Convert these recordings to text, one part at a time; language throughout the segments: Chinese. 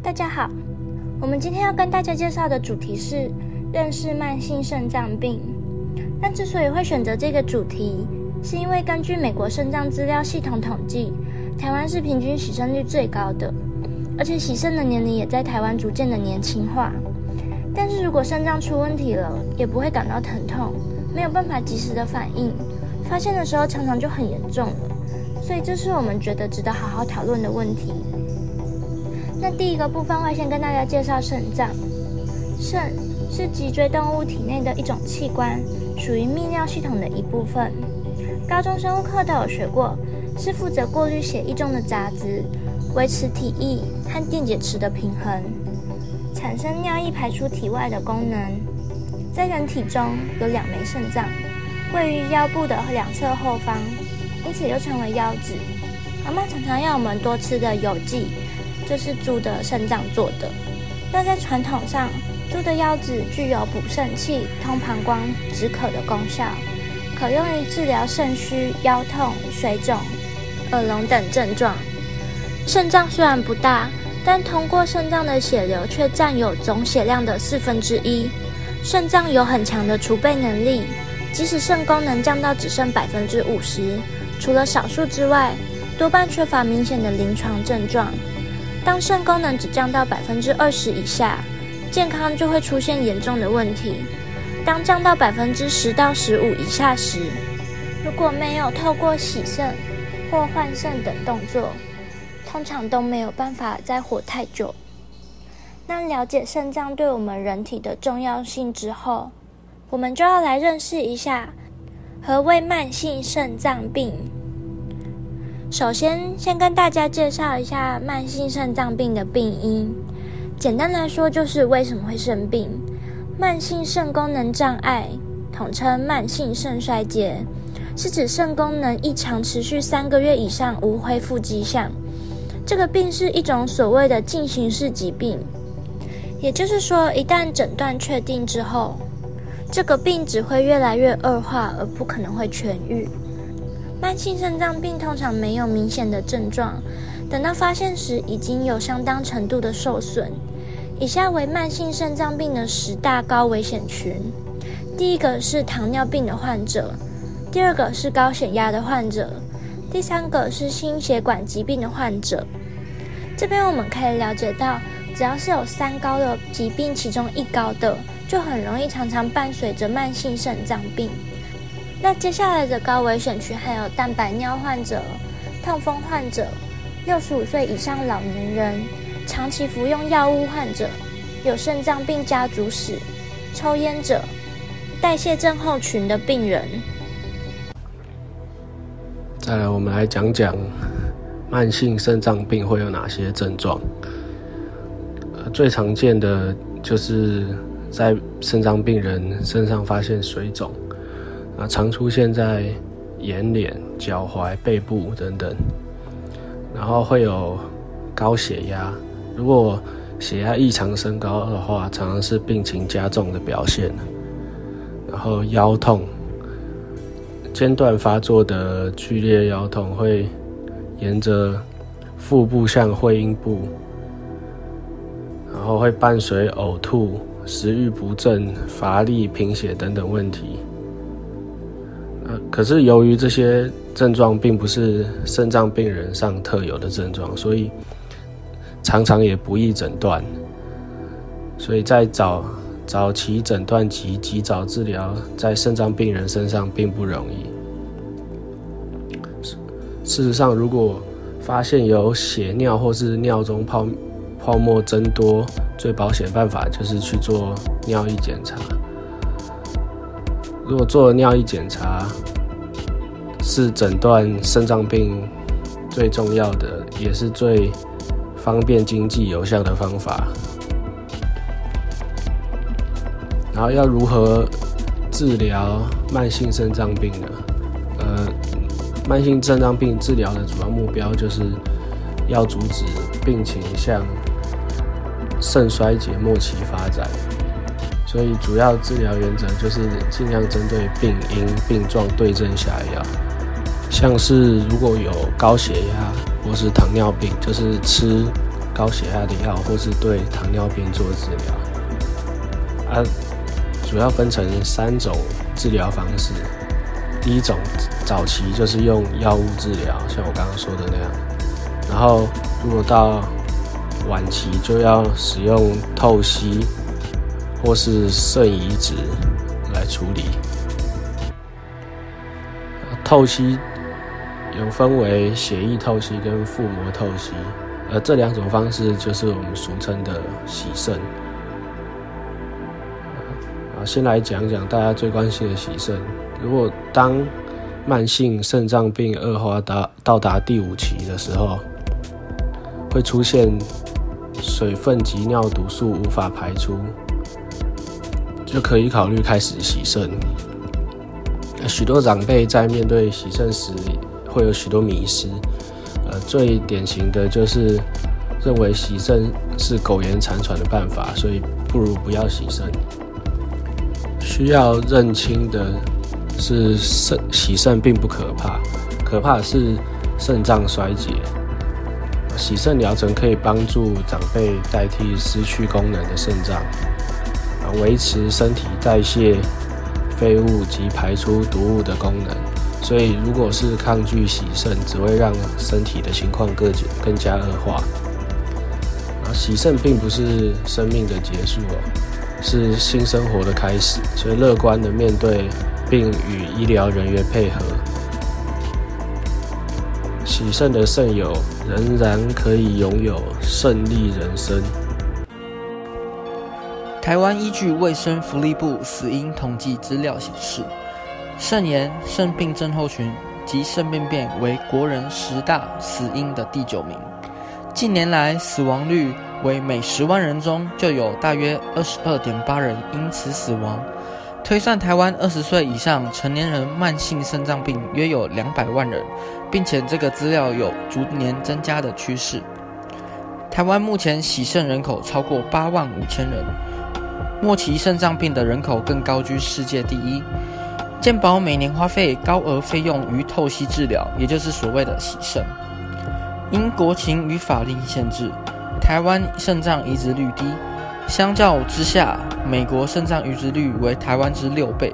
大家好，我们今天要跟大家介绍的主题是认识慢性肾脏病。但之所以会选择这个主题，是因为根据美国肾脏资料系统统计，台湾是平均洗肾率最高的，而且洗肾的年龄也在台湾逐渐的年轻化。但是如果肾脏出问题了，也不会感到疼痛，没有办法及时的反应，发现的时候常常就很严重了。所以这是我们觉得值得好好讨论的问题。那第一个部分会先跟大家介绍肾脏。肾是脊椎动物体内的一种器官，属于泌尿系统的一部分。高中生物课都有学过，是负责过滤血液中的杂质，维持体液和电解质的平衡，产生尿液排出体外的功能。在人体中有两枚肾脏，位于腰部的两侧后方，因此又称为腰子。妈妈常常要我们多吃的有机。这是猪的肾脏做的。那在传统上，猪的腰子具有补肾气、通膀胱、止渴的功效，可用于治疗肾虚、腰痛、水肿、耳聋等症状。肾脏虽然不大，但通过肾脏的血流却占有总血量的四分之一。肾脏有很强的储备能力，即使肾功能降到只剩百分之五十，除了少数之外，多半缺乏明显的临床症状。当肾功能只降到百分之二十以下，健康就会出现严重的问题。当降到百分之十到十五以下时，如果没有透过洗肾或换肾等动作，通常都没有办法再活太久。那了解肾脏对我们人体的重要性之后，我们就要来认识一下何谓慢性肾脏病。首先，先跟大家介绍一下慢性肾脏病的病因。简单来说，就是为什么会生病。慢性肾功能障碍，统称慢性肾衰竭，是指肾功能异常持续三个月以上无恢复迹象。这个病是一种所谓的进行式疾病，也就是说，一旦诊断确定之后，这个病只会越来越恶化，而不可能会痊愈。慢性肾脏病通常没有明显的症状，等到发现时已经有相当程度的受损。以下为慢性肾脏病的十大高危险群：第一个是糖尿病的患者，第二个是高血压的患者，第三个是心血管疾病的患者。这边我们可以了解到，只要是有三高的疾病其中一高的，就很容易常常伴随着慢性肾脏病。那接下来的高危险群还有蛋白尿患者、痛风患者、六十五岁以上老年人、长期服用药物患者、有肾脏病家族史、抽烟者、代谢症候群的病人。再来，我们来讲讲慢性肾脏病会有哪些症状。最常见的就是在肾脏病人身上发现水肿。啊，常出现在眼脸、脚踝、背部等等，然后会有高血压。如果血压异常升高的话，常常是病情加重的表现。然后腰痛，间断发作的剧烈腰痛会沿着腹部向会阴部，然后会伴随呕吐、食欲不振、乏力、贫血等等问题。可是由于这些症状并不是肾脏病人上特有的症状，所以常常也不易诊断。所以在早早期诊断及及早治疗，在肾脏病人身上并不容易。事实上，如果发现有血尿或是尿中泡泡沫增多，最保险办法就是去做尿液检查。如果做了尿液检查，是诊断肾脏病最重要的，也是最方便、经济、有效的方法。然后要如何治疗慢性肾脏病呢？呃，慢性肾脏病治疗的主要目标就是要阻止病情向肾衰竭末期发展。所以，主要治疗原则就是尽量针对病因、病状对症下药。像是如果有高血压或是糖尿病，就是吃高血压的药，或是对糖尿病做治疗。啊，主要分成三种治疗方式。第一种早期就是用药物治疗，像我刚刚说的那样。然后如果到晚期，就要使用透析或是肾移植来处理。透析有分为血液透析跟腹膜透析，而这两种方式就是我们俗称的洗肾。啊，先来讲讲大家最关心的洗肾。如果当慢性肾脏病恶化到到达第五期的时候，会出现水分及尿毒素无法排出，就可以考虑开始洗肾。许多长辈在面对洗肾时，会有许多迷失。呃，最典型的就是认为洗肾是苟延残喘的办法，所以不如不要洗肾。需要认清的是，肾洗肾并不可怕，可怕的是肾脏衰竭。洗肾疗程可以帮助长辈代替失去功能的肾脏，维持身体代谢。废物及排出毒物的功能，所以如果是抗拒洗肾，只会让身体的情况更更加恶化。啊，洗肾并不是生命的结束哦，是新生活的开始，所以乐观的面对，并与医疗人员配合，洗肾的肾友仍然可以拥有胜利人生。台湾依据卫生福利部死因统计资料显示，肾炎、肾病症候群及肾病变为国人十大死因的第九名。近年来，死亡率为每十万人中就有大约二十二点八人因此死亡。推算台湾二十岁以上成年人慢性肾脏病约有两百万人，并且这个资料有逐年增加的趋势。台湾目前洗肾人口超过八万五千人。末期肾脏病的人口更高居世界第一。健保每年花费高额费用于透析治疗，也就是所谓的洗肾。因国情与法令限制，台湾肾脏移植率低，相较之下，美国肾脏移植率为台湾之六倍。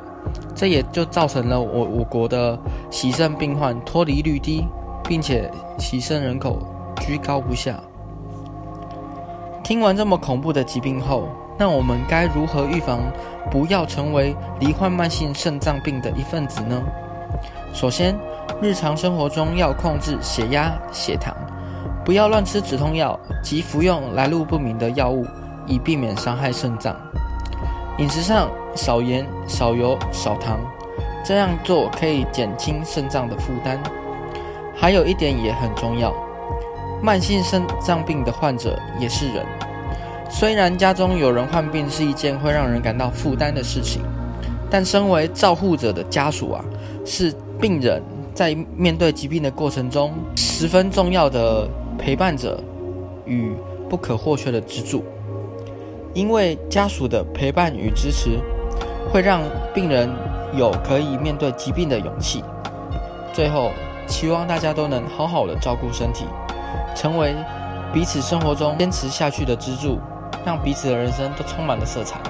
这也就造成了我我国的洗肾病患脱离率低，并且洗肾人口居高不下。听完这么恐怖的疾病后，那我们该如何预防，不要成为罹患慢性肾脏病的一份子呢？首先，日常生活中要控制血压、血糖，不要乱吃止痛药及服用来路不明的药物，以避免伤害肾脏。饮食上少盐、少油、少糖，这样做可以减轻肾脏的负担。还有一点也很重要，慢性肾脏病的患者也是人。虽然家中有人患病是一件会让人感到负担的事情，但身为照护者的家属啊，是病人在面对疾病的过程中十分重要的陪伴者与不可或缺的支柱。因为家属的陪伴与支持，会让病人有可以面对疾病的勇气。最后，期望大家都能好好的照顾身体，成为彼此生活中坚持下去的支柱。让彼此的人生都充满了色彩。